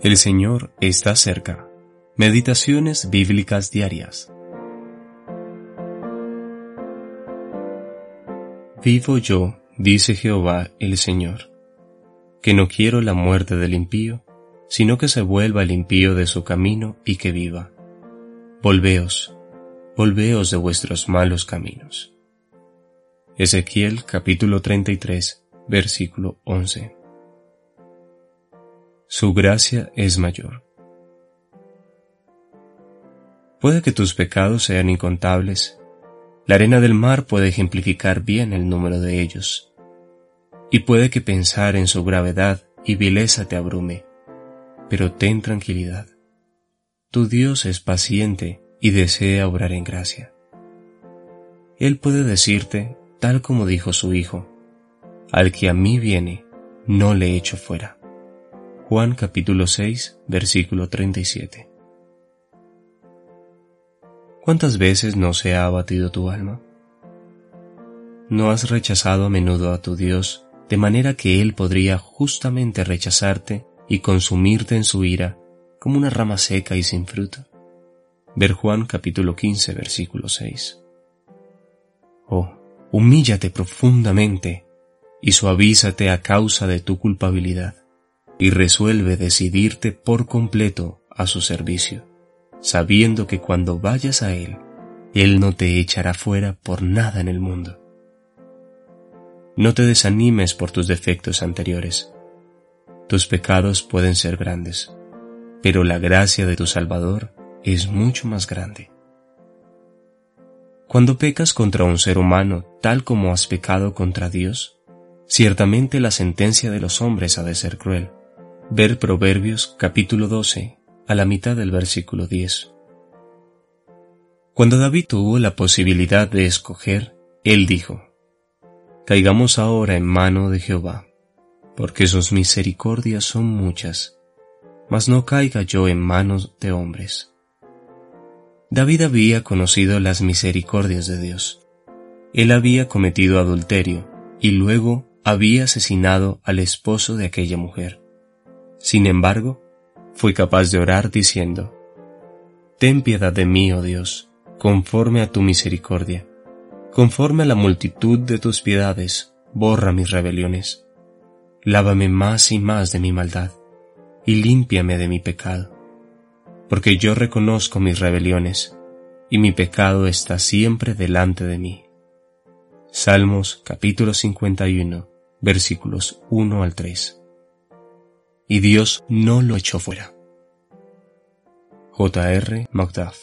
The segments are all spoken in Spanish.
El Señor está cerca. Meditaciones bíblicas diarias. Vivo yo, dice Jehová el Señor, que no quiero la muerte del impío, sino que se vuelva el impío de su camino y que viva. Volveos, volveos de vuestros malos caminos. Ezequiel capítulo 33, versículo 11. Su gracia es mayor. Puede que tus pecados sean incontables. La arena del mar puede ejemplificar bien el número de ellos. Y puede que pensar en su gravedad y vileza te abrume. Pero ten tranquilidad. Tu Dios es paciente y desea obrar en gracia. Él puede decirte, tal como dijo su Hijo, al que a mí viene, no le echo fuera. Juan capítulo 6, versículo 37. ¿Cuántas veces no se ha abatido tu alma? ¿No has rechazado a menudo a tu Dios de manera que Él podría justamente rechazarte y consumirte en su ira como una rama seca y sin fruto? Ver Juan capítulo 15, versículo 6. Oh, humíllate profundamente y suavízate a causa de tu culpabilidad y resuelve decidirte por completo a su servicio, sabiendo que cuando vayas a Él, Él no te echará fuera por nada en el mundo. No te desanimes por tus defectos anteriores. Tus pecados pueden ser grandes, pero la gracia de tu Salvador es mucho más grande. Cuando pecas contra un ser humano tal como has pecado contra Dios, ciertamente la sentencia de los hombres ha de ser cruel Ver Proverbios capítulo 12 a la mitad del versículo 10. Cuando David tuvo la posibilidad de escoger, él dijo, Caigamos ahora en mano de Jehová, porque sus misericordias son muchas, mas no caiga yo en manos de hombres. David había conocido las misericordias de Dios. Él había cometido adulterio y luego había asesinado al esposo de aquella mujer. Sin embargo, fui capaz de orar diciendo, Ten piedad de mí, oh Dios, conforme a tu misericordia, conforme a la multitud de tus piedades, borra mis rebeliones. Lávame más y más de mi maldad, y límpiame de mi pecado, porque yo reconozco mis rebeliones, y mi pecado está siempre delante de mí. Salmos capítulo 51, versículos 1 al 3 y Dios no lo echó fuera. J.R. Macduff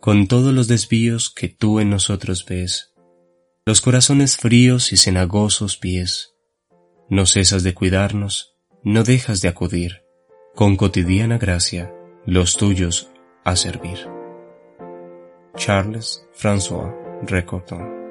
Con todos los desvíos que tú en nosotros ves, los corazones fríos y cenagosos pies, no cesas de cuidarnos, no dejas de acudir, con cotidiana gracia, los tuyos a servir. Charles François Recordon